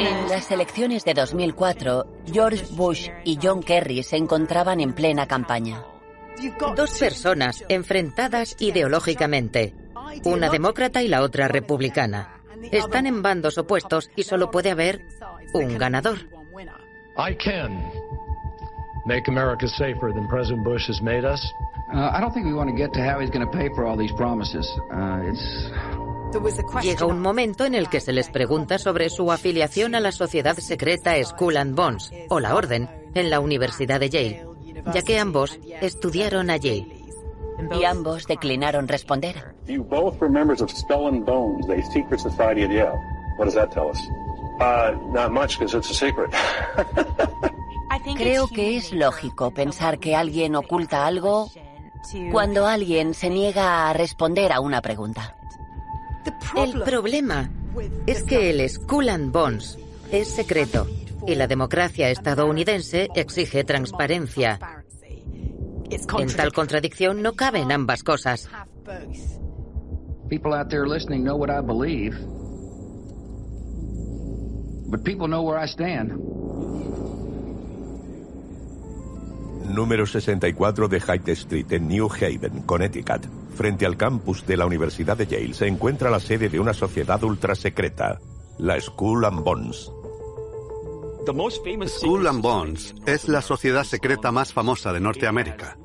En las elecciones de 2004, George Bush y John Kerry se encontraban en plena campaña. Dos personas enfrentadas ideológicamente, una demócrata y la otra republicana. Están en bandos opuestos y solo puede haber un ganador. I can make America safer than President Bush has made us. Uh, I don't think we want to get to how he's going to pay for all these promises. Uh, it's Llega un momento en el que se les pregunta sobre su afiliación a la sociedad secreta Skull and Bones, o la Orden, en la Universidad de Yale, ya que ambos estudiaron allí. Y ambos declinaron responder. You both were members of Skull and Bones, a secret society at Yale. What does that tell us? Uh, not much, because it's a secret. Creo que es lógico pensar que alguien oculta algo cuando alguien se niega a responder a una pregunta. El problema es que el Skull and Bones es secreto y la democracia estadounidense exige transparencia. En tal contradicción no caben ambas cosas. people out there listening know what I believe, but people know where I stand. Número 64 de Hyde Street en New Haven, Connecticut. Frente al campus de la Universidad de Yale se encuentra la sede de una sociedad ultrasecreta, la Skull and Bones. Skull and Bones es la sociedad secreta más famosa de Norteamérica.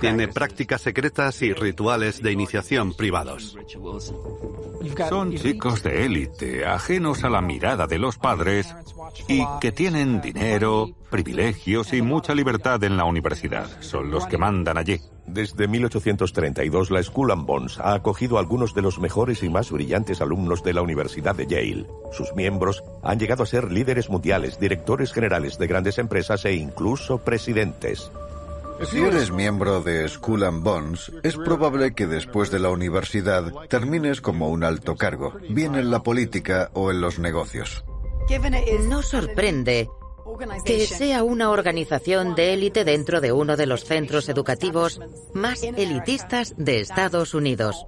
Tiene prácticas secretas y rituales de iniciación privados. Son chicos de élite, ajenos a la mirada de los padres y que tienen dinero, privilegios y mucha libertad en la universidad. Son los que mandan allí. Desde 1832, la Skull and Bones ha acogido a algunos de los mejores y más brillantes alumnos de la Universidad de Yale. Sus miembros han llegado a ser líderes mundiales, directores generales de grandes empresas e incluso presidentes. Si eres miembro de Skull and Bones, es probable que después de la universidad termines como un alto cargo, bien en la política o en los negocios. No sorprende que sea una organización de élite dentro de uno de los centros educativos más elitistas de Estados Unidos.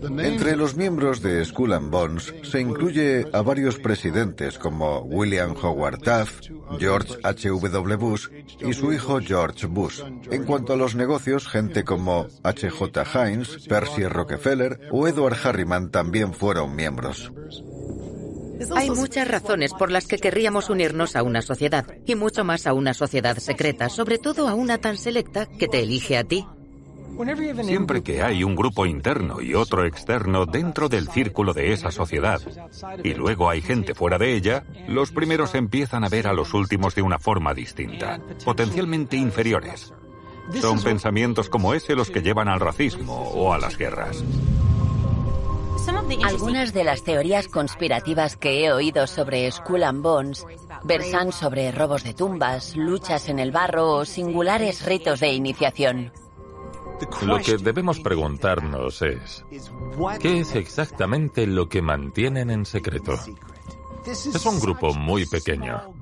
Entre los miembros de Skull and Bones se incluye a varios presidentes como William Howard Taft, George H.W. Bush y su hijo George Bush. En cuanto a los negocios, gente como H.J. Heinz, Percy Rockefeller o Edward Harriman también fueron miembros. Hay muchas razones por las que querríamos unirnos a una sociedad, y mucho más a una sociedad secreta, sobre todo a una tan selecta que te elige a ti. Siempre que hay un grupo interno y otro externo dentro del círculo de esa sociedad, y luego hay gente fuera de ella, los primeros empiezan a ver a los últimos de una forma distinta, potencialmente inferiores. Son pensamientos como ese los que llevan al racismo o a las guerras. Algunas de las teorías conspirativas que he oído sobre Skull and Bones versan sobre robos de tumbas, luchas en el barro o singulares ritos de iniciación. Lo que debemos preguntarnos es, ¿qué es exactamente lo que mantienen en secreto? Es un grupo muy pequeño.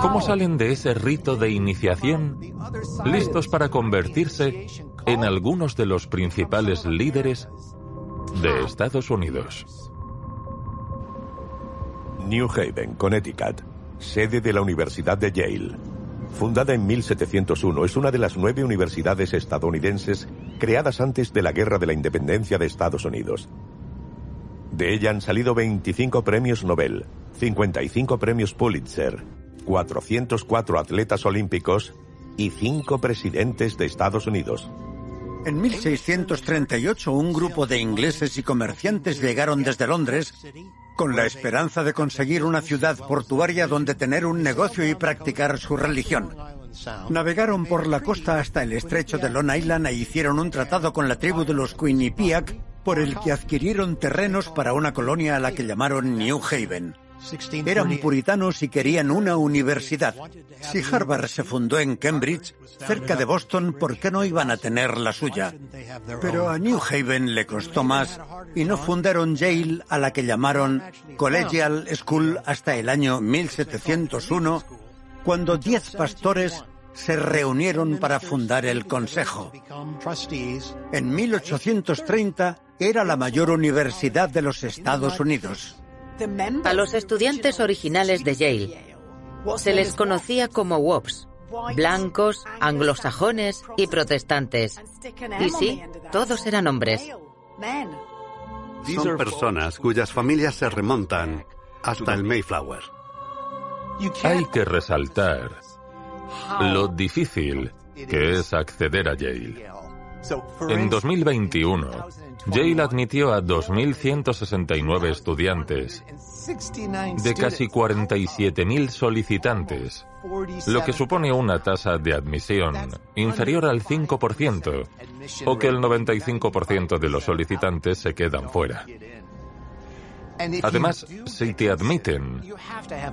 ¿Cómo salen de ese rito de iniciación listos para convertirse en algunos de los principales líderes de Estados Unidos? New Haven, Connecticut, sede de la Universidad de Yale. Fundada en 1701, es una de las nueve universidades estadounidenses creadas antes de la Guerra de la Independencia de Estados Unidos. De ella han salido 25 premios Nobel, 55 premios Pulitzer, 404 atletas olímpicos y 5 presidentes de Estados Unidos. En 1638 un grupo de ingleses y comerciantes llegaron desde Londres con la esperanza de conseguir una ciudad portuaria donde tener un negocio y practicar su religión. Navegaron por la costa hasta el estrecho de Long Island e hicieron un tratado con la tribu de los Quinnipiac por el que adquirieron terrenos para una colonia a la que llamaron New Haven. Eran puritanos y querían una universidad. Si Harvard se fundó en Cambridge, cerca de Boston, ¿por qué no iban a tener la suya? Pero a New Haven le costó más y no fundaron Yale a la que llamaron Collegial School hasta el año 1701, cuando diez pastores se reunieron para fundar el Consejo. En 1830 era la mayor universidad de los Estados Unidos. A los estudiantes originales de Yale se les conocía como WOPs, blancos, anglosajones y protestantes. Y sí, todos eran hombres. Son personas cuyas familias se remontan hasta el Mayflower. Hay que resaltar lo difícil que es acceder a Yale. En 2021, Yale admitió a 2.169 estudiantes de casi 47.000 solicitantes, lo que supone una tasa de admisión inferior al 5%, o que el 95% de los solicitantes se quedan fuera. Además, si te admiten,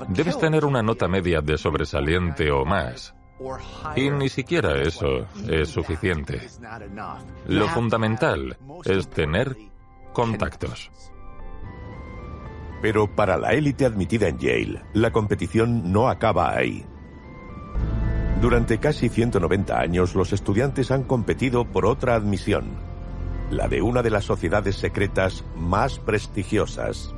debes tener una nota media de sobresaliente o más. Y ni siquiera eso es suficiente. Lo fundamental es tener contactos. Pero para la élite admitida en Yale, la competición no acaba ahí. Durante casi 190 años, los estudiantes han competido por otra admisión, la de una de las sociedades secretas más prestigiosas.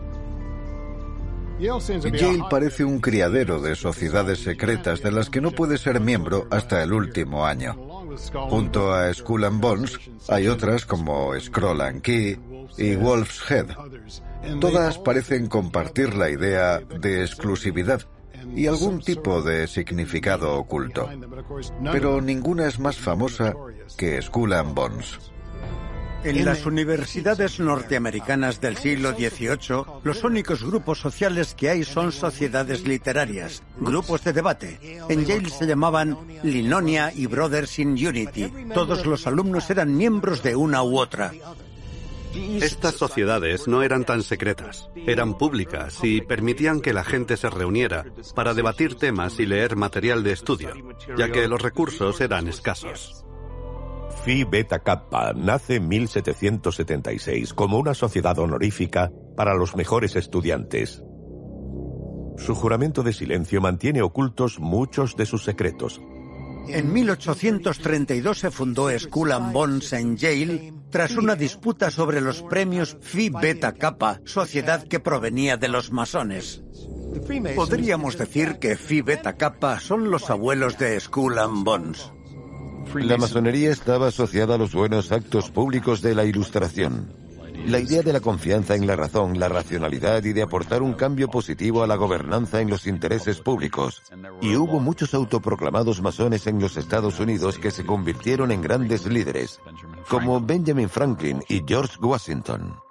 Yale parece un criadero de sociedades secretas de las que no puede ser miembro hasta el último año. Junto a Skull and Bones hay otras como Scroll and Key y Wolf's Head. Todas parecen compartir la idea de exclusividad y algún tipo de significado oculto. Pero ninguna es más famosa que Skull and Bones. En las universidades norteamericanas del siglo XVIII, los únicos grupos sociales que hay son sociedades literarias, grupos de debate. En Yale se llamaban Linonia y Brothers in Unity. Todos los alumnos eran miembros de una u otra. Estas sociedades no eran tan secretas, eran públicas y permitían que la gente se reuniera para debatir temas y leer material de estudio, ya que los recursos eran escasos. Phi Beta Kappa nace en 1776 como una sociedad honorífica para los mejores estudiantes. Su juramento de silencio mantiene ocultos muchos de sus secretos. En 1832 se fundó Skull and Bones en Yale tras una disputa sobre los premios Phi Beta Kappa, sociedad que provenía de los masones. Podríamos decir que Phi Beta Kappa son los abuelos de Skull and Bones. La masonería estaba asociada a los buenos actos públicos de la Ilustración. La idea de la confianza en la razón, la racionalidad y de aportar un cambio positivo a la gobernanza en los intereses públicos. Y hubo muchos autoproclamados masones en los Estados Unidos que se convirtieron en grandes líderes, como Benjamin Franklin y George Washington.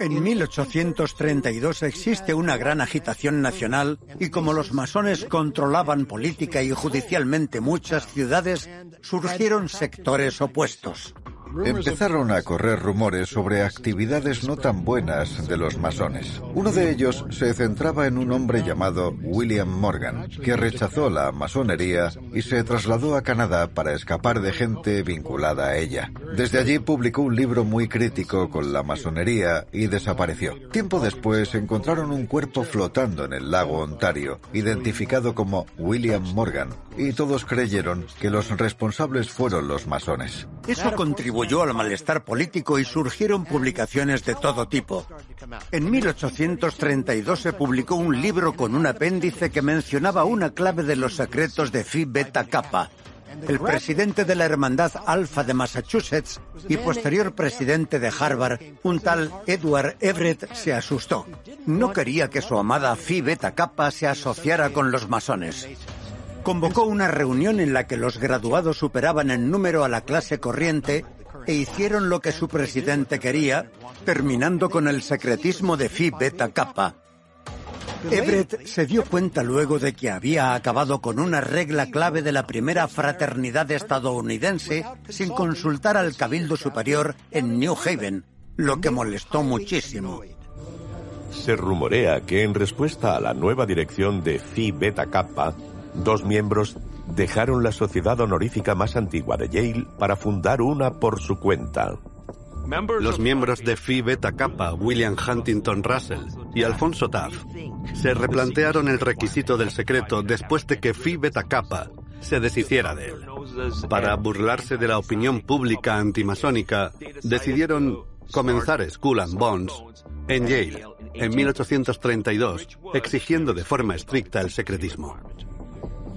En 1832 existe una gran agitación nacional y como los masones controlaban política y judicialmente muchas ciudades, surgieron sectores opuestos. Empezaron a correr rumores sobre actividades no tan buenas de los masones. Uno de ellos se centraba en un hombre llamado William Morgan, que rechazó la masonería y se trasladó a Canadá para escapar de gente vinculada a ella. Desde allí publicó un libro muy crítico con la masonería y desapareció. Tiempo después encontraron un cuerpo flotando en el lago Ontario, identificado como William Morgan, y todos creyeron que los responsables fueron los masones. Eso contribuyó al malestar político y surgieron publicaciones de todo tipo. En 1832 se publicó un libro con un apéndice que mencionaba una clave de los secretos de Phi Beta Kappa. El presidente de la Hermandad Alfa de Massachusetts y posterior presidente de Harvard, un tal Edward Everett, se asustó. No quería que su amada Phi Beta Kappa se asociara con los masones convocó una reunión en la que los graduados superaban en número a la clase corriente e hicieron lo que su presidente quería, terminando con el secretismo de Phi Beta Kappa. Everett se dio cuenta luego de que había acabado con una regla clave de la primera fraternidad estadounidense sin consultar al Cabildo Superior en New Haven, lo que molestó muchísimo. Se rumorea que en respuesta a la nueva dirección de Phi Beta Kappa, Dos miembros dejaron la sociedad honorífica más antigua de Yale para fundar una por su cuenta. Los miembros de Phi Beta Kappa, William Huntington Russell y Alfonso Taft, se replantearon el requisito del secreto después de que Phi Beta Kappa se deshiciera de él. Para burlarse de la opinión pública antimasónica, decidieron comenzar Skull and Bones en Yale en 1832, exigiendo de forma estricta el secretismo.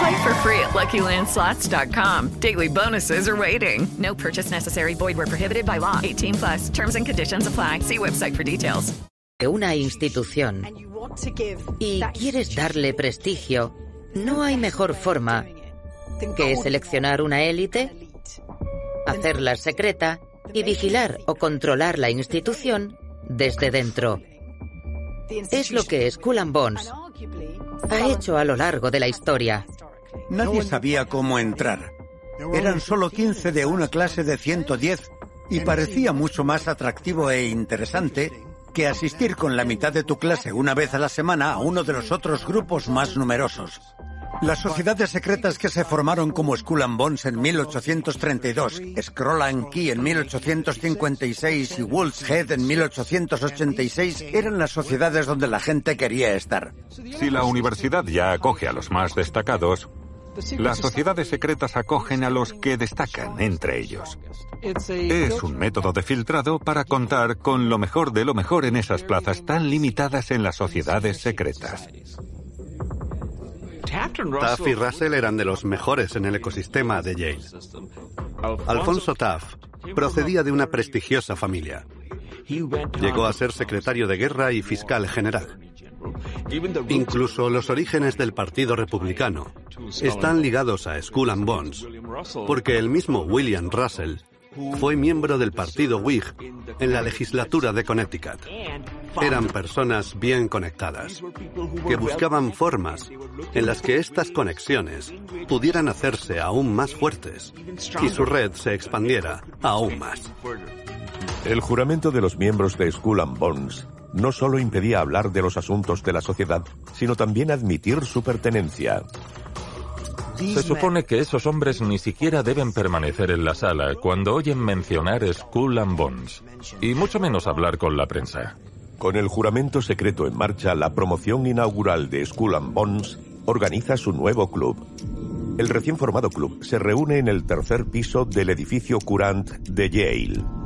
Play for free at LuckyLandSlots.com. Daily bonuses are waiting. No purchase necessary. Void were prohibited by law. 18 plus. Terms and conditions apply. See website for details. una institución y quieres darle prestigio, no hay mejor forma que seleccionar una élite, hacerla secreta y vigilar o controlar la institución desde dentro. Es lo que Skull and Bones ha hecho a lo largo de la historia. Nadie sabía cómo entrar. Eran solo 15 de una clase de 110 y parecía mucho más atractivo e interesante que asistir con la mitad de tu clase una vez a la semana a uno de los otros grupos más numerosos. Las sociedades secretas que se formaron como Skull and Bones en 1832, Scroll and Key en 1856 y Wolf's Head en 1886 eran las sociedades donde la gente quería estar. Si la universidad ya acoge a los más destacados, las sociedades secretas acogen a los que destacan entre ellos. Es un método de filtrado para contar con lo mejor de lo mejor en esas plazas tan limitadas en las sociedades secretas. Taft y Russell eran de los mejores en el ecosistema de Yale. Alfonso Taft procedía de una prestigiosa familia. Llegó a ser secretario de guerra y fiscal general. Incluso los orígenes del Partido Republicano están ligados a Skull and Bones, porque el mismo William Russell fue miembro del partido Whig en la legislatura de Connecticut. Eran personas bien conectadas, que buscaban formas en las que estas conexiones pudieran hacerse aún más fuertes y su red se expandiera aún más. El juramento de los miembros de Skull and Bones no solo impedía hablar de los asuntos de la sociedad, sino también admitir su pertenencia. Se supone que esos hombres ni siquiera deben permanecer en la sala cuando oyen mencionar Skull and Bones, y mucho menos hablar con la prensa. Con el juramento secreto en marcha, la promoción inaugural de Skull and Bones organiza su nuevo club. El recién formado club se reúne en el tercer piso del edificio Curant de Yale.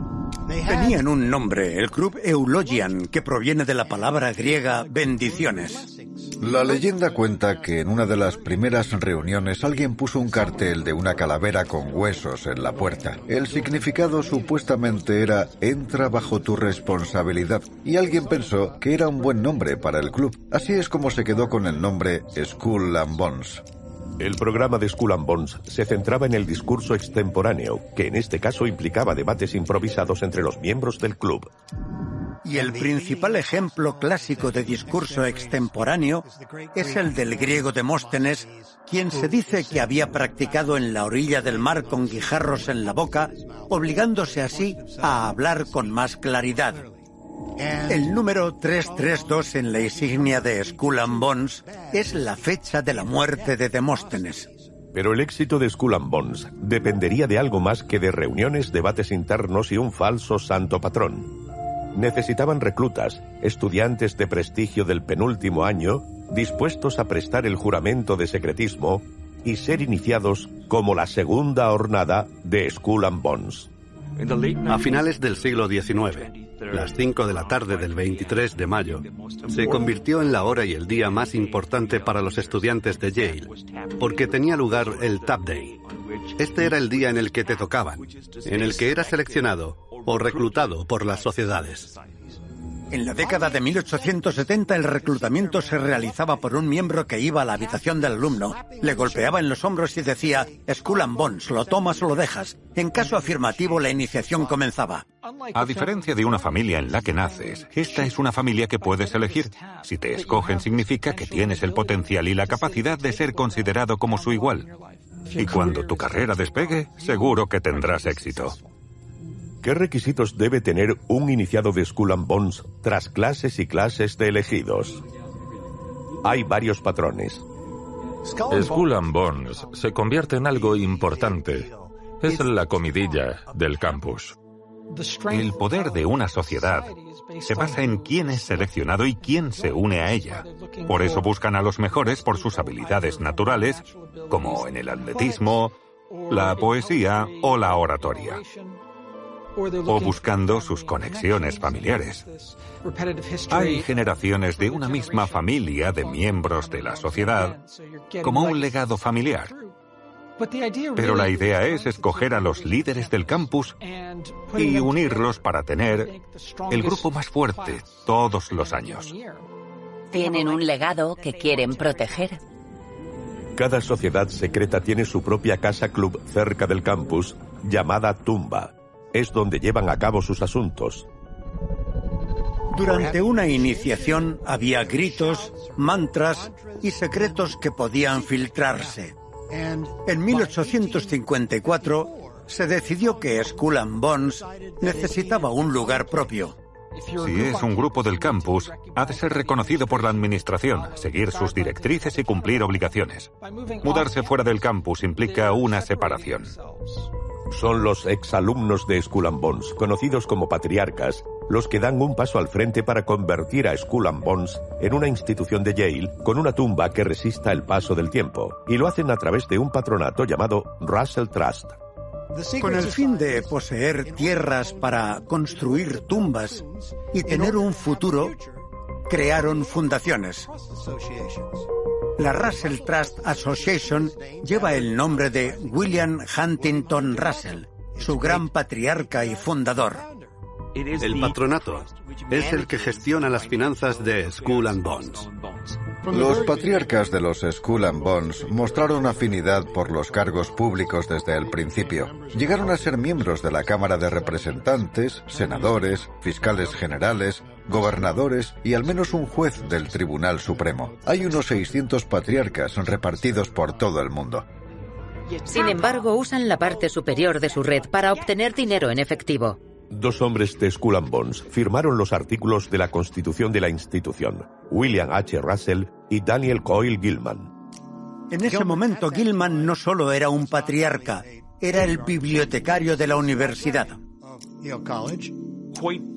Tenían un nombre, el Club Eulogian, que proviene de la palabra griega bendiciones. La leyenda cuenta que en una de las primeras reuniones alguien puso un cartel de una calavera con huesos en la puerta. El significado supuestamente era entra bajo tu responsabilidad y alguien pensó que era un buen nombre para el club. Así es como se quedó con el nombre Skull and Bones. El programa de Skull and Bones se centraba en el discurso extemporáneo, que en este caso implicaba debates improvisados entre los miembros del club. Y el principal ejemplo clásico de discurso extemporáneo es el del griego Demóstenes, quien se dice que había practicado en la orilla del mar con guijarros en la boca, obligándose así a hablar con más claridad. El número 332 en la insignia de Skull and Bones es la fecha de la muerte de Demóstenes. Pero el éxito de Skull and Bones dependería de algo más que de reuniones, debates internos y un falso santo patrón. Necesitaban reclutas, estudiantes de prestigio del penúltimo año, dispuestos a prestar el juramento de secretismo y ser iniciados como la segunda hornada de Skull and Bones. A finales del siglo XIX, las 5 de la tarde del 23 de mayo, se convirtió en la hora y el día más importante para los estudiantes de Yale, porque tenía lugar el Tap Day. Este era el día en el que te tocaban, en el que eras seleccionado o reclutado por las sociedades. En la década de 1870 el reclutamiento se realizaba por un miembro que iba a la habitación del alumno, le golpeaba en los hombros y decía, Skull and Bones, lo tomas o lo dejas. En caso afirmativo la iniciación comenzaba. A diferencia de una familia en la que naces, esta es una familia que puedes elegir. Si te escogen significa que tienes el potencial y la capacidad de ser considerado como su igual. Y cuando tu carrera despegue, seguro que tendrás éxito. ¿Qué requisitos debe tener un iniciado de Skull and Bones tras clases y clases de elegidos? Hay varios patrones. Skull and Bones se convierte en algo importante. Es la comidilla del campus. El poder de una sociedad se basa en quién es seleccionado y quién se une a ella. Por eso buscan a los mejores por sus habilidades naturales, como en el atletismo, la poesía o la oratoria o buscando sus conexiones familiares. Hay generaciones de una misma familia de miembros de la sociedad como un legado familiar. Pero la idea es escoger a los líderes del campus y unirlos para tener el grupo más fuerte todos los años. Tienen un legado que quieren proteger. Cada sociedad secreta tiene su propia casa club cerca del campus llamada tumba es donde llevan a cabo sus asuntos. Durante una iniciación había gritos, mantras y secretos que podían filtrarse. En 1854 se decidió que Skull and Bones necesitaba un lugar propio. Si es un grupo del campus, ha de ser reconocido por la administración, seguir sus directrices y cumplir obligaciones. Mudarse fuera del campus implica una separación son los exalumnos de Skull and Bones, conocidos como patriarcas, los que dan un paso al frente para convertir a Skull and Bones en una institución de Yale con una tumba que resista el paso del tiempo, y lo hacen a través de un patronato llamado Russell Trust. Con el fin de poseer tierras para construir tumbas y tener un futuro, crearon fundaciones. La Russell Trust Association lleva el nombre de William Huntington Russell, su gran patriarca y fundador. El patronato es el que gestiona las finanzas de Skull and Bones. Los patriarcas de los Skull and Bones mostraron afinidad por los cargos públicos desde el principio. Llegaron a ser miembros de la Cámara de Representantes, senadores, fiscales generales, gobernadores y al menos un juez del Tribunal Supremo. Hay unos 600 patriarcas repartidos por todo el mundo. Sin embargo, usan la parte superior de su red para obtener dinero en efectivo. Dos hombres de Skull and Bones firmaron los artículos de la constitución de la institución, William H. Russell y Daniel Coyle Gilman. En ese momento Gilman no solo era un patriarca, era el bibliotecario de la universidad.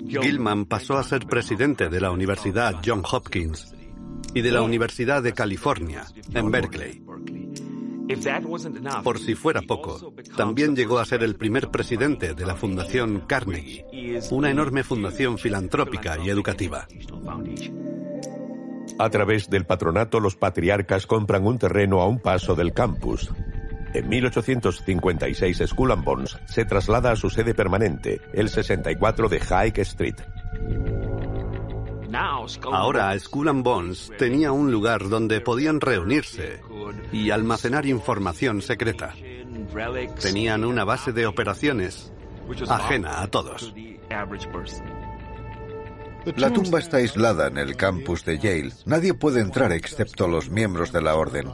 Gilman pasó a ser presidente de la Universidad John Hopkins y de la Universidad de California, en Berkeley. Por si fuera poco, también llegó a ser el primer presidente de la Fundación Carnegie, una enorme fundación filantrópica y educativa. A través del patronato, los patriarcas compran un terreno a un paso del campus. En 1856, Skull and Bones se traslada a su sede permanente, el 64 de High Street. Ahora Skull and Bones tenía un lugar donde podían reunirse y almacenar información secreta. Tenían una base de operaciones ajena a todos. La tumba está aislada en el campus de Yale. Nadie puede entrar excepto los miembros de la orden.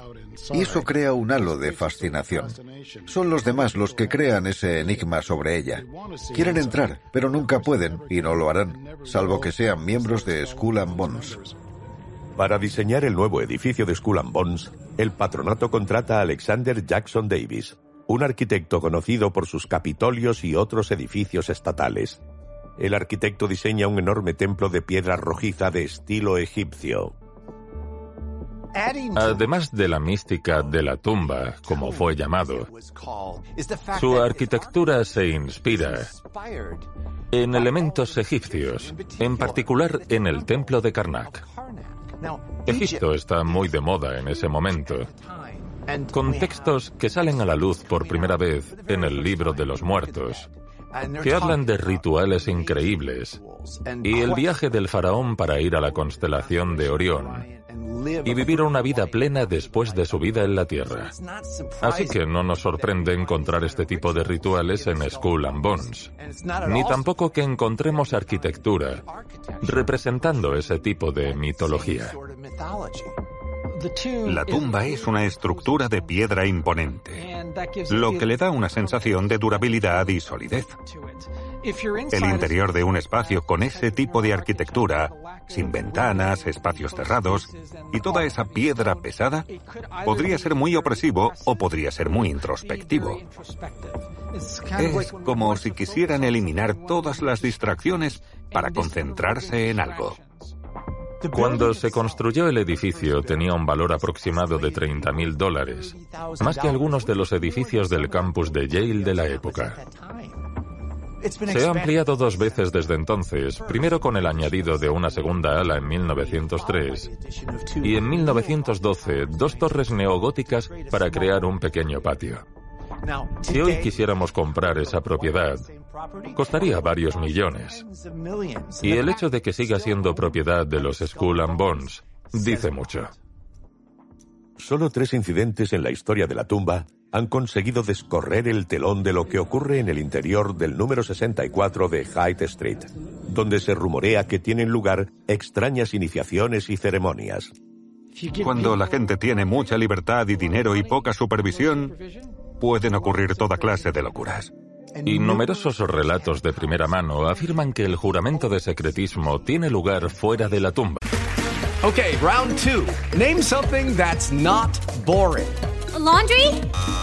Y eso crea un halo de fascinación. Son los demás los que crean ese enigma sobre ella. Quieren entrar, pero nunca pueden y no lo harán, salvo que sean miembros de Skull and Bones. Para diseñar el nuevo edificio de Skull and Bones, el patronato contrata a Alexander Jackson Davis, un arquitecto conocido por sus capitolios y otros edificios estatales. El arquitecto diseña un enorme templo de piedra rojiza de estilo egipcio. Además de la mística de la tumba, como fue llamado, su arquitectura se inspira en elementos egipcios, en particular en el templo de Karnak. Egipto está muy de moda en ese momento, con textos que salen a la luz por primera vez en el libro de los muertos, que hablan de rituales increíbles y el viaje del faraón para ir a la constelación de Orión y vivir una vida plena después de su vida en la Tierra. Así que no nos sorprende encontrar este tipo de rituales en Skull and Bones, ni tampoco que encontremos arquitectura representando ese tipo de mitología. La tumba es una estructura de piedra imponente, lo que le da una sensación de durabilidad y solidez. El interior de un espacio con ese tipo de arquitectura, sin ventanas, espacios cerrados y toda esa piedra pesada, podría ser muy opresivo o podría ser muy introspectivo. Es como si quisieran eliminar todas las distracciones para concentrarse en algo. Cuando se construyó el edificio tenía un valor aproximado de 30.000 dólares, más que algunos de los edificios del campus de Yale de la época. Se ha ampliado dos veces desde entonces, primero con el añadido de una segunda ala en 1903 y en 1912 dos torres neogóticas para crear un pequeño patio. Si hoy quisiéramos comprar esa propiedad, costaría varios millones. Y el hecho de que siga siendo propiedad de los Skull and Bones dice mucho. Solo tres incidentes en la historia de la tumba han conseguido descorrer el telón de lo que ocurre en el interior del número 64 de Hyde Street, donde se rumorea que tienen lugar extrañas iniciaciones y ceremonias. Cuando la gente tiene mucha libertad y dinero y poca supervisión, pueden ocurrir toda clase de locuras. Y numerosos relatos de primera mano afirman que el juramento de secretismo tiene lugar fuera de la tumba. Okay, round two. Name something that's not boring. A laundry?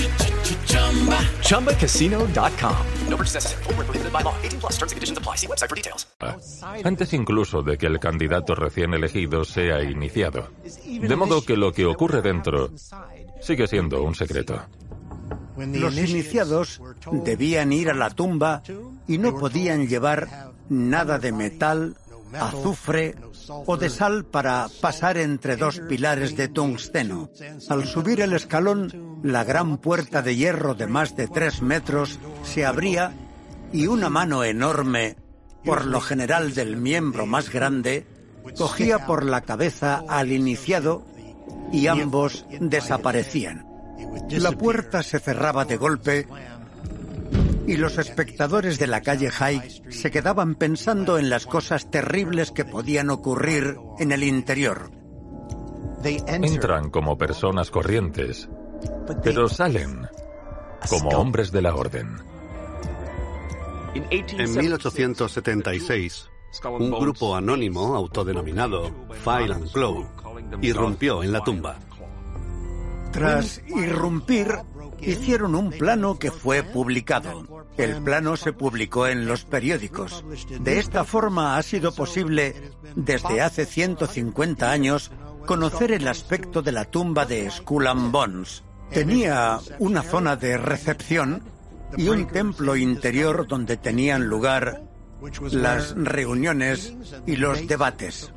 ChumbaCasino.com. No purchase necessary. Full prohibited by law. 18 plus terms and conditions apply. See website for details. Antes incluso de que el candidato recién elegido sea iniciado. De modo que lo que ocurre dentro sigue siendo un secreto. Los iniciados debían ir a la tumba y no podían llevar nada de metal, azufre o de sal para pasar entre dos pilares de tungsteno. Al subir el escalón, la gran puerta de hierro de más de tres metros se abría y una mano enorme, por lo general del miembro más grande, cogía por la cabeza al iniciado y ambos desaparecían. La puerta se cerraba de golpe y los espectadores de la calle High se quedaban pensando en las cosas terribles que podían ocurrir en el interior. Entran como personas corrientes, pero salen como hombres de la orden. En 1876, un grupo anónimo autodenominado File and Claw irrumpió en la tumba. Tras irrumpir, hicieron un plano que fue publicado. El plano se publicó en los periódicos. De esta forma ha sido posible, desde hace 150 años, conocer el aspecto de la tumba de Skull and Bones. Tenía una zona de recepción y un templo interior donde tenían lugar las reuniones y los debates.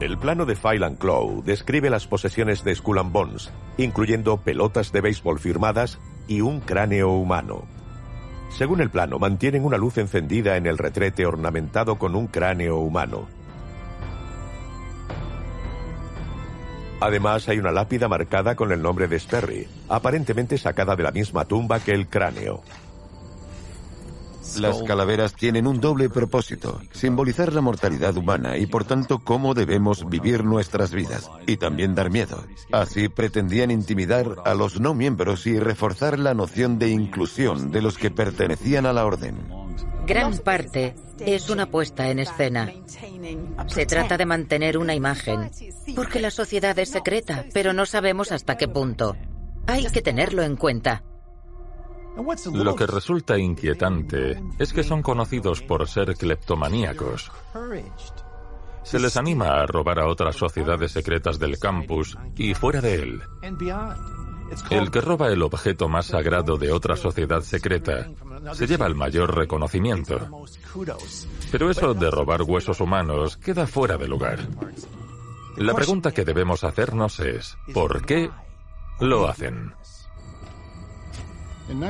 El plano de File and Claw describe las posesiones de Skull and Bones, incluyendo pelotas de béisbol firmadas y un cráneo humano. Según el plano, mantienen una luz encendida en el retrete ornamentado con un cráneo humano. Además, hay una lápida marcada con el nombre de Sperry, aparentemente sacada de la misma tumba que el cráneo. Las calaveras tienen un doble propósito, simbolizar la mortalidad humana y por tanto cómo debemos vivir nuestras vidas, y también dar miedo. Así pretendían intimidar a los no miembros y reforzar la noción de inclusión de los que pertenecían a la orden. Gran parte es una puesta en escena. Se trata de mantener una imagen, porque la sociedad es secreta, pero no sabemos hasta qué punto. Hay que tenerlo en cuenta. Lo que resulta inquietante es que son conocidos por ser cleptomaníacos. Se les anima a robar a otras sociedades secretas del campus y fuera de él. El que roba el objeto más sagrado de otra sociedad secreta se lleva el mayor reconocimiento. Pero eso de robar huesos humanos queda fuera de lugar. La pregunta que debemos hacernos es, ¿por qué lo hacen?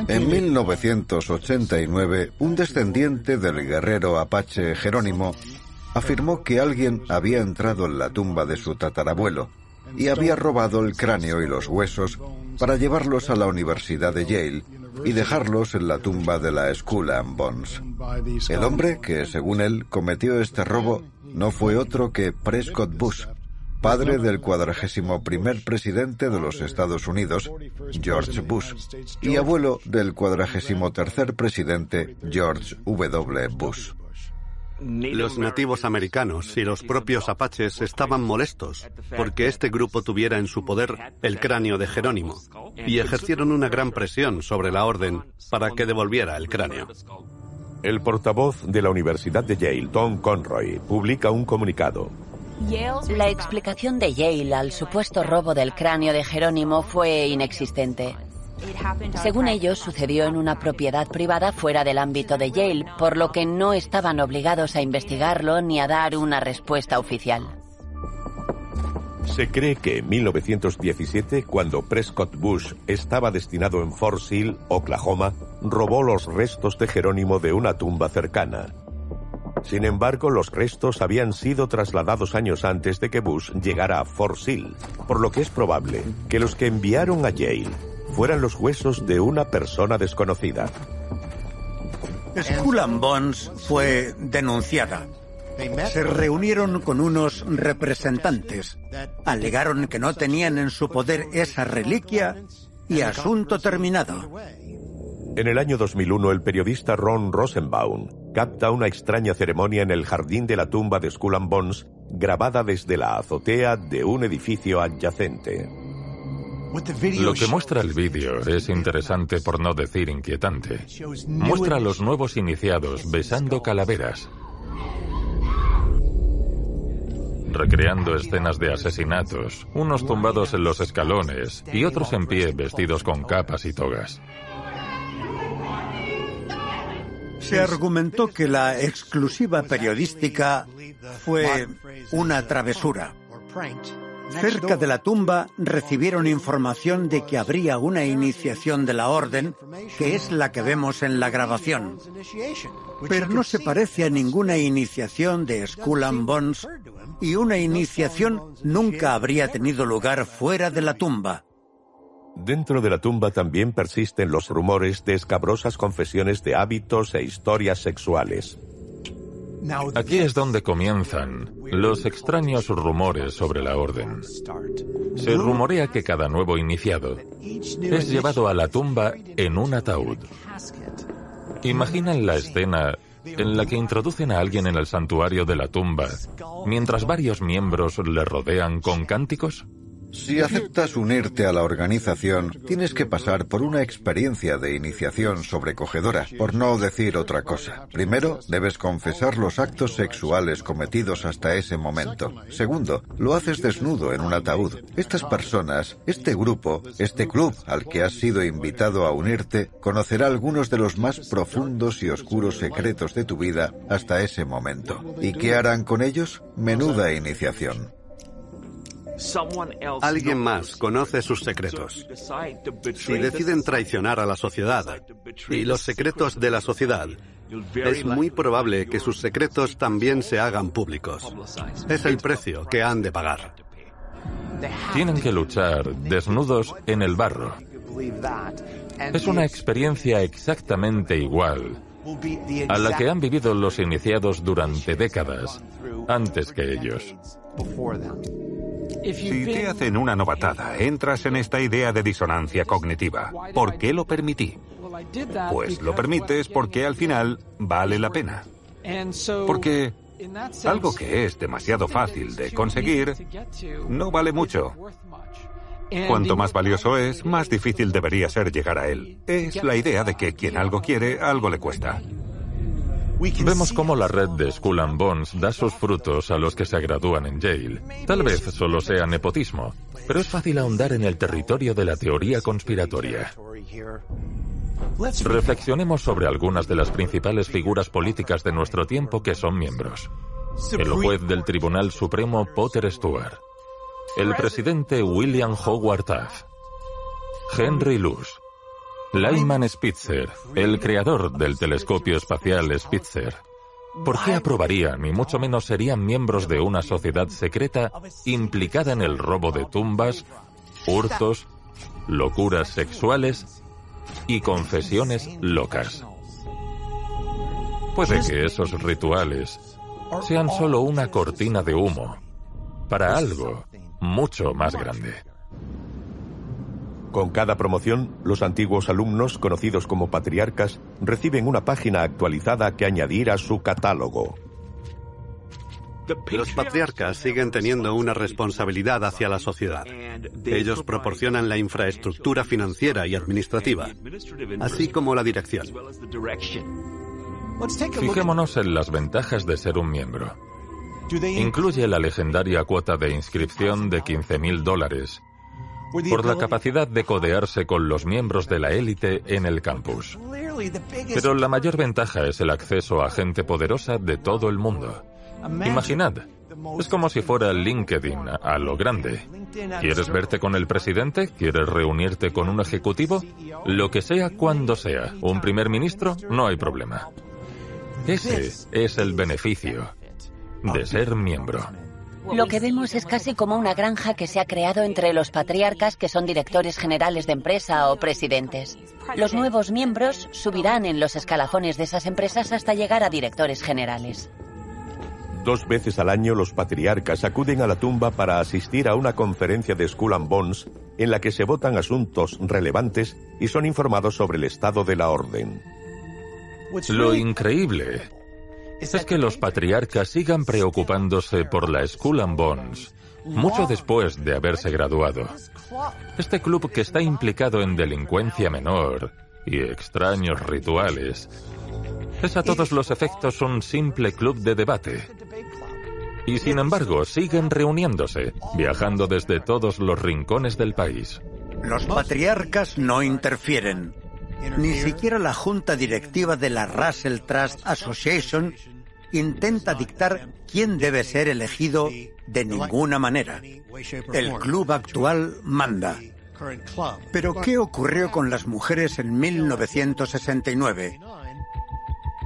En 1989, un descendiente del guerrero apache Jerónimo afirmó que alguien había entrado en la tumba de su tatarabuelo y había robado el cráneo y los huesos para llevarlos a la Universidad de Yale y dejarlos en la tumba de la Skull and Bones. El hombre que, según él, cometió este robo no fue otro que Prescott Bush, padre del cuadragésimo primer presidente de los Estados Unidos, George Bush, y abuelo del cuadragésimo tercer presidente, George W. Bush. Los nativos americanos y los propios apaches estaban molestos porque este grupo tuviera en su poder el cráneo de Jerónimo y ejercieron una gran presión sobre la orden para que devolviera el cráneo. El portavoz de la Universidad de Yale, Tom Conroy, publica un comunicado. La explicación de Yale al supuesto robo del cráneo de Jerónimo fue inexistente. Según ellos, sucedió en una propiedad privada fuera del ámbito de Yale, por lo que no estaban obligados a investigarlo ni a dar una respuesta oficial. Se cree que en 1917, cuando Prescott Bush estaba destinado en Fort Sill, Oklahoma, robó los restos de Jerónimo de una tumba cercana. Sin embargo, los restos habían sido trasladados años antes de que Bush llegara a Fort Sill, por lo que es probable que los que enviaron a Yale fueran los huesos de una persona desconocida. Skull and Bones fue denunciada. Se reunieron con unos representantes. Alegaron que no tenían en su poder esa reliquia y asunto terminado. En el año 2001, el periodista Ron Rosenbaum capta una extraña ceremonia en el jardín de la tumba de Skull and Bones, grabada desde la azotea de un edificio adyacente. Lo que muestra el vídeo es interesante por no decir inquietante. Muestra a los nuevos iniciados besando calaveras, recreando escenas de asesinatos, unos tumbados en los escalones y otros en pie vestidos con capas y togas. Se argumentó que la exclusiva periodística fue una travesura. Cerca de la tumba recibieron información de que habría una iniciación de la orden, que es la que vemos en la grabación. Pero no se parece a ninguna iniciación de Skull and Bones y una iniciación nunca habría tenido lugar fuera de la tumba. Dentro de la tumba también persisten los rumores de escabrosas confesiones de hábitos e historias sexuales. Aquí es donde comienzan los extraños rumores sobre la orden. Se rumorea que cada nuevo iniciado es llevado a la tumba en un ataúd. ¿Imaginan la escena en la que introducen a alguien en el santuario de la tumba mientras varios miembros le rodean con cánticos? Si aceptas unirte a la organización, tienes que pasar por una experiencia de iniciación sobrecogedora, por no decir otra cosa. Primero, debes confesar los actos sexuales cometidos hasta ese momento. Segundo, lo haces desnudo en un ataúd. Estas personas, este grupo, este club al que has sido invitado a unirte, conocerá algunos de los más profundos y oscuros secretos de tu vida hasta ese momento. ¿Y qué harán con ellos? Menuda iniciación. Alguien más conoce sus secretos. Si deciden traicionar a la sociedad y los secretos de la sociedad, es muy probable que sus secretos también se hagan públicos. Es el precio que han de pagar. Tienen que luchar desnudos en el barro. Es una experiencia exactamente igual a la que han vivido los iniciados durante décadas antes que ellos. Si te hacen una novatada, entras en esta idea de disonancia cognitiva. ¿Por qué lo permití? Pues lo permites porque al final vale la pena. Porque algo que es demasiado fácil de conseguir no vale mucho. Cuanto más valioso es, más difícil debería ser llegar a él. Es la idea de que quien algo quiere, algo le cuesta. Vemos cómo la red de Skull and Bones da sus frutos a los que se gradúan en Yale. Tal vez solo sea nepotismo, pero es fácil ahondar en el territorio de la teoría conspiratoria. Reflexionemos sobre algunas de las principales figuras políticas de nuestro tiempo que son miembros. El juez del Tribunal Supremo Potter Stewart. El presidente William Howard Taft. Henry Luce. Lyman Spitzer, el creador del telescopio espacial Spitzer. ¿Por qué aprobarían, y mucho menos serían miembros de una sociedad secreta implicada en el robo de tumbas, hurtos, locuras sexuales y confesiones locas? Puede que esos rituales sean solo una cortina de humo para algo mucho más grande. Con cada promoción, los antiguos alumnos, conocidos como patriarcas, reciben una página actualizada que añadir a su catálogo. Los patriarcas siguen teniendo una responsabilidad hacia la sociedad. Ellos proporcionan la infraestructura financiera y administrativa, así como la dirección. Fijémonos en las ventajas de ser un miembro. Incluye la legendaria cuota de inscripción de 15.000 dólares, por la capacidad de codearse con los miembros de la élite en el campus. Pero la mayor ventaja es el acceso a gente poderosa de todo el mundo. Imaginad, es como si fuera LinkedIn a lo grande. ¿Quieres verte con el presidente? ¿Quieres reunirte con un ejecutivo? Lo que sea cuando sea. ¿Un primer ministro? No hay problema. Ese es el beneficio de ser miembro. Lo que vemos es casi como una granja que se ha creado entre los patriarcas que son directores generales de empresa o presidentes. Los nuevos miembros subirán en los escalafones de esas empresas hasta llegar a directores generales. Dos veces al año los patriarcas acuden a la tumba para asistir a una conferencia de Skull and Bones en la que se votan asuntos relevantes y son informados sobre el estado de la orden. Lo increíble es que los patriarcas sigan preocupándose por la Skull and Bones mucho después de haberse graduado. Este club que está implicado en delincuencia menor y extraños rituales es a todos los efectos un simple club de debate. Y sin embargo, siguen reuniéndose, viajando desde todos los rincones del país. Los patriarcas no interfieren. Ni siquiera la junta directiva de la Russell Trust Association intenta dictar quién debe ser elegido de ninguna manera. El club actual manda. Pero ¿qué ocurrió con las mujeres en 1969?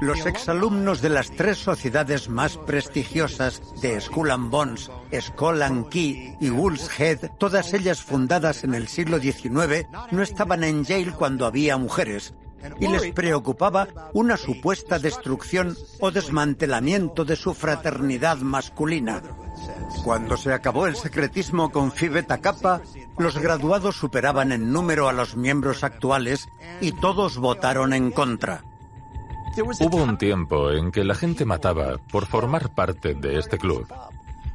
Los exalumnos de las tres sociedades más prestigiosas de Skull and Bones, Skull and Key y Wolf's Head, todas ellas fundadas en el siglo XIX, no estaban en Yale cuando había mujeres, y les preocupaba una supuesta destrucción o desmantelamiento de su fraternidad masculina. Cuando se acabó el secretismo con Phi Beta Kappa, los graduados superaban en número a los miembros actuales y todos votaron en contra. Hubo un tiempo en que la gente mataba por formar parte de este club.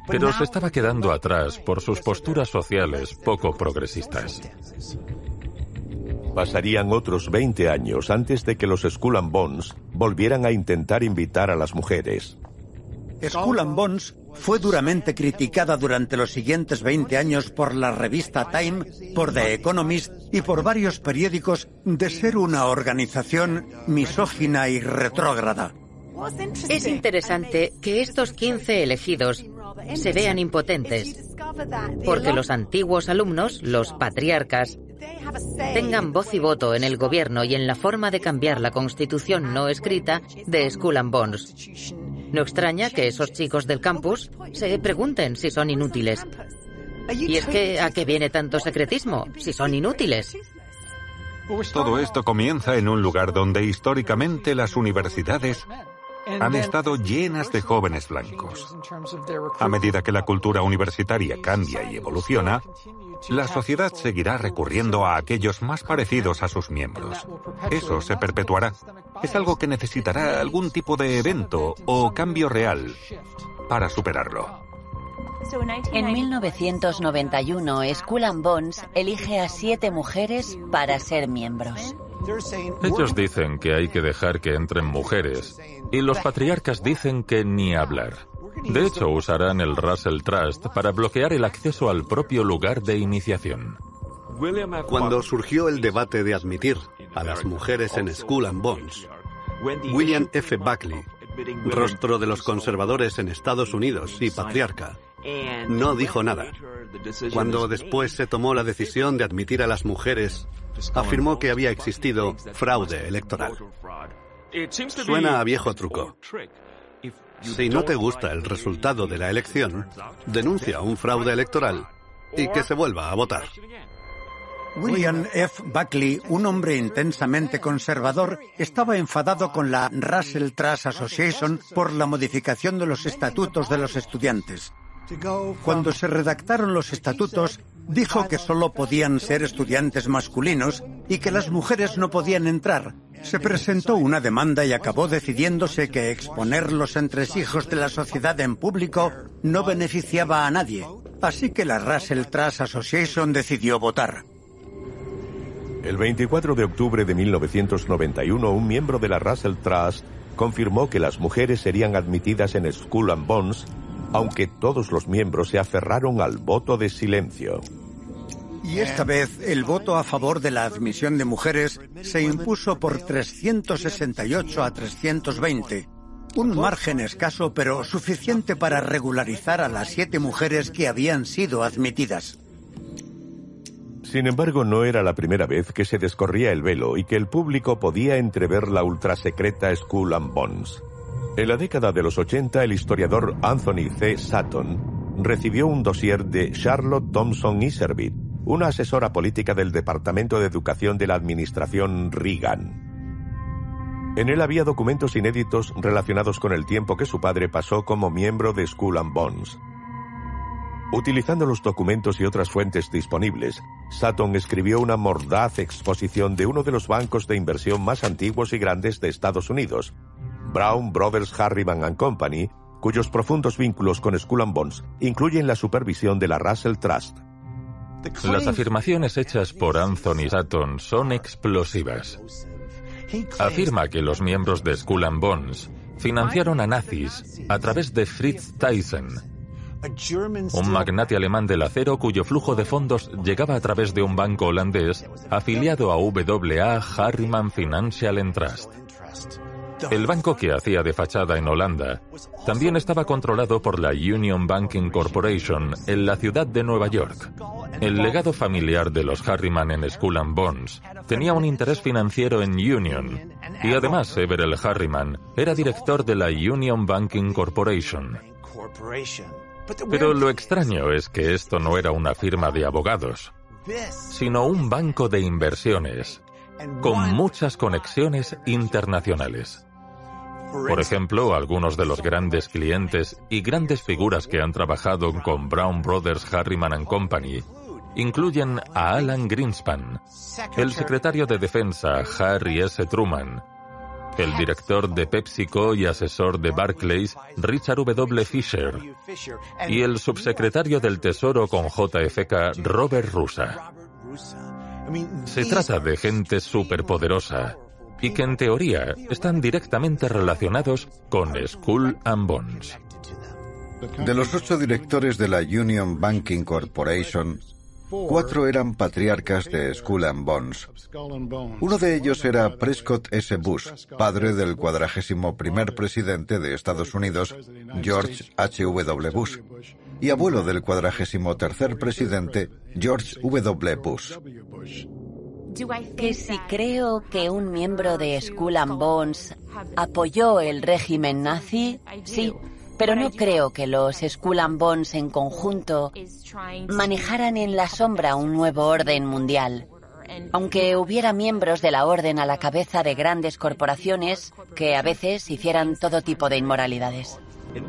pero se estaba quedando atrás por sus posturas sociales poco progresistas. Pasarían otros 20 años antes de que los Skull and Bones volvieran a intentar invitar a las mujeres. Skull and Bones fue duramente criticada durante los siguientes 20 años por la revista Time, por The Economist y por varios periódicos de ser una organización misógina y retrógrada. Es interesante que estos 15 elegidos se vean impotentes, porque los antiguos alumnos, los patriarcas, tengan voz y voto en el gobierno y en la forma de cambiar la constitución no escrita de Skull and Bones. No extraña que esos chicos del campus se pregunten si son inútiles. Y es que, ¿a qué viene tanto secretismo si son inútiles? Todo esto comienza en un lugar donde históricamente las universidades han estado llenas de jóvenes blancos. A medida que la cultura universitaria cambia y evoluciona, la sociedad seguirá recurriendo a aquellos más parecidos a sus miembros. Eso se perpetuará. Es algo que necesitará algún tipo de evento o cambio real para superarlo. En 1991, Skull and Bones elige a siete mujeres para ser miembros. Ellos dicen que hay que dejar que entren mujeres y los patriarcas dicen que ni hablar. De hecho, usarán el Russell Trust para bloquear el acceso al propio lugar de iniciación. Cuando surgió el debate de admitir a las mujeres en School and Bones, William F. Buckley, rostro de los conservadores en Estados Unidos y patriarca, no dijo nada. Cuando después se tomó la decisión de admitir a las mujeres, afirmó que había existido fraude electoral. Suena a viejo truco. Si no te gusta el resultado de la elección, denuncia un fraude electoral y que se vuelva a votar. William F. Buckley, un hombre intensamente conservador, estaba enfadado con la Russell Trust Association por la modificación de los estatutos de los estudiantes. Cuando se redactaron los estatutos, dijo que solo podían ser estudiantes masculinos y que las mujeres no podían entrar. Se presentó una demanda y acabó decidiéndose que exponer los entresijos de la sociedad en público no beneficiaba a nadie. Así que la Russell Trust Association decidió votar. El 24 de octubre de 1991, un miembro de la Russell Trust confirmó que las mujeres serían admitidas en Skull and Bones aunque todos los miembros se aferraron al voto de silencio. Y esta vez el voto a favor de la admisión de mujeres se impuso por 368 a 320, un margen escaso pero suficiente para regularizar a las siete mujeres que habían sido admitidas. Sin embargo, no era la primera vez que se descorría el velo y que el público podía entrever la ultrasecreta Skull and Bones. En la década de los 80, el historiador Anthony C. Sutton recibió un dossier de Charlotte Thompson Iservit, una asesora política del Departamento de Educación de la Administración Reagan. En él había documentos inéditos relacionados con el tiempo que su padre pasó como miembro de Skull and Bones. Utilizando los documentos y otras fuentes disponibles, Sutton escribió una mordaz exposición de uno de los bancos de inversión más antiguos y grandes de Estados Unidos, Brown Brothers Harriman Company, cuyos profundos vínculos con Skull Bones incluyen la supervisión de la Russell Trust. Las afirmaciones hechas por Anthony Sutton son explosivas. Afirma que los miembros de Skull Bones financiaron a nazis a través de Fritz Thyssen, un magnate alemán del acero cuyo flujo de fondos llegaba a través de un banco holandés afiliado a WA Harriman Financial Trust. El banco que hacía de fachada en Holanda también estaba controlado por la Union Banking Corporation en la ciudad de Nueva York. El legado familiar de los Harriman en Skull and Bones tenía un interés financiero en Union y además Everell Harriman era director de la Union Banking Corporation. Pero lo extraño es que esto no era una firma de abogados, sino un banco de inversiones con muchas conexiones internacionales. Por ejemplo, algunos de los grandes clientes y grandes figuras que han trabajado con Brown Brothers Harriman Company incluyen a Alan Greenspan, el secretario de Defensa Harry S. Truman, el director de PepsiCo y asesor de Barclays, Richard W. Fisher, y el subsecretario del Tesoro con JFK, Robert Rusa. Se trata de gente superpoderosa y que en teoría están directamente relacionados con Skull and Bones. De los ocho directores de la Union Banking Corporation, cuatro eran patriarcas de Skull and Bones. Uno de ellos era Prescott S. Bush, padre del cuadragésimo primer presidente de Estados Unidos, George H. W. Bush, y abuelo del cuadragésimo tercer presidente, George W. Bush. Que si creo que un miembro de Skull and Bones apoyó el régimen nazi, sí, pero no creo que los Skull and Bones en conjunto manejaran en la sombra un nuevo orden mundial. Aunque hubiera miembros de la orden a la cabeza de grandes corporaciones que a veces hicieran todo tipo de inmoralidades.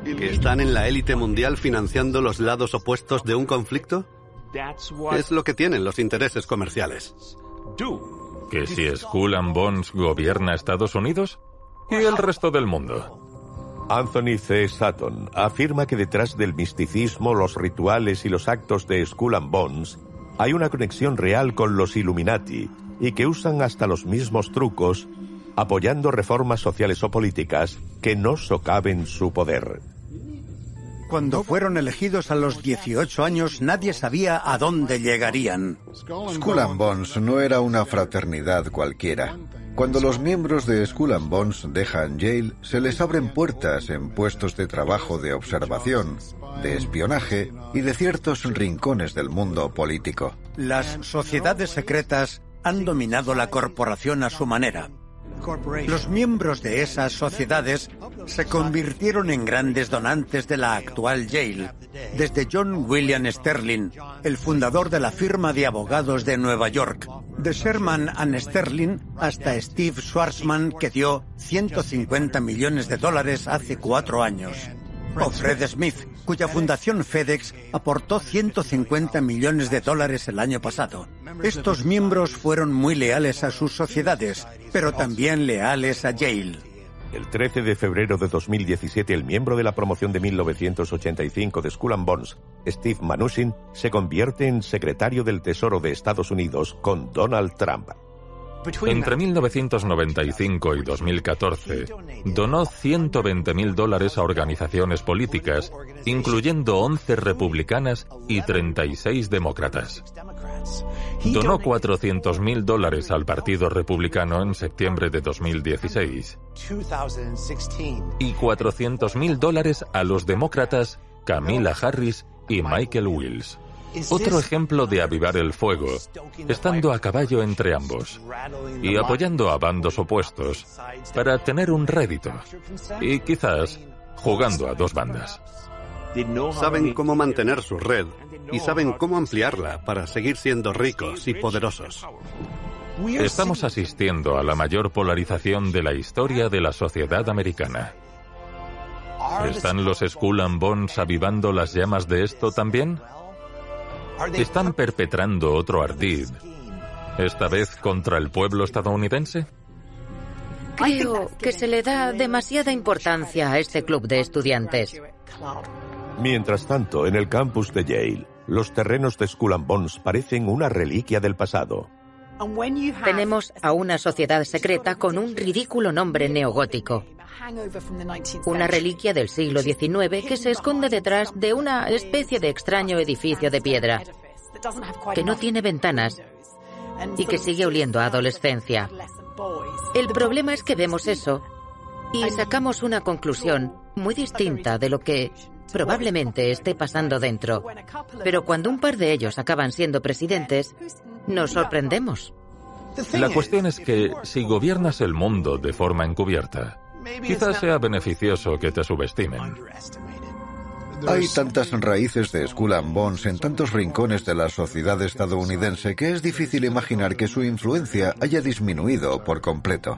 ¿Que están en la élite mundial financiando los lados opuestos de un conflicto? Es lo que tienen los intereses comerciales. ¿Que si Skull and Bones gobierna Estados Unidos? ¿Y el resto del mundo? Anthony C. Sutton afirma que detrás del misticismo, los rituales y los actos de Skull and Bones hay una conexión real con los Illuminati y que usan hasta los mismos trucos apoyando reformas sociales o políticas que no socaven su poder. Cuando fueron elegidos a los 18 años, nadie sabía a dónde llegarían. Skull and Bones no era una fraternidad cualquiera. Cuando los miembros de Skull and Bones dejan Yale, se les abren puertas en puestos de trabajo de observación, de espionaje y de ciertos rincones del mundo político. Las sociedades secretas han dominado la corporación a su manera. Los miembros de esas sociedades se convirtieron en grandes donantes de la actual Yale, desde John William Sterling, el fundador de la firma de abogados de Nueva York, de Sherman and Sterling hasta Steve Schwarzman, que dio 150 millones de dólares hace cuatro años. O Fred Smith, cuya fundación FedEx aportó 150 millones de dólares el año pasado. Estos miembros fueron muy leales a sus sociedades, pero también leales a Yale. El 13 de febrero de 2017, el miembro de la promoción de 1985 de Skull and Bones, Steve Mnuchin, se convierte en secretario del Tesoro de Estados Unidos con Donald Trump. Entre 1995 y 2014, donó 120 mil dólares a organizaciones políticas, incluyendo 11 republicanas y 36 demócratas. Donó 400 mil dólares al Partido Republicano en septiembre de 2016 y 400 mil dólares a los demócratas Camila Harris y Michael Wills. Otro ejemplo de avivar el fuego, estando a caballo entre ambos y apoyando a bandos opuestos para tener un rédito y quizás jugando a dos bandas. Saben cómo mantener su red y saben cómo ampliarla para seguir siendo ricos y poderosos. Estamos asistiendo a la mayor polarización de la historia de la sociedad americana. ¿Están los Skull and Bones avivando las llamas de esto también? ¿Están perpetrando otro ardid, esta vez contra el pueblo estadounidense? Creo que se le da demasiada importancia a este club de estudiantes. Mientras tanto, en el campus de Yale, los terrenos de Skull and Bones parecen una reliquia del pasado. Tenemos a una sociedad secreta con un ridículo nombre neogótico. Una reliquia del siglo XIX que se esconde detrás de una especie de extraño edificio de piedra, que no tiene ventanas y que sigue oliendo a adolescencia. El problema es que vemos eso y sacamos una conclusión muy distinta de lo que probablemente esté pasando dentro. Pero cuando un par de ellos acaban siendo presidentes, nos sorprendemos. La cuestión es que si gobiernas el mundo de forma encubierta, quizás sea beneficioso que te subestimen. Hay tantas raíces de Skull and Bones en tantos rincones de la sociedad estadounidense que es difícil imaginar que su influencia haya disminuido por completo.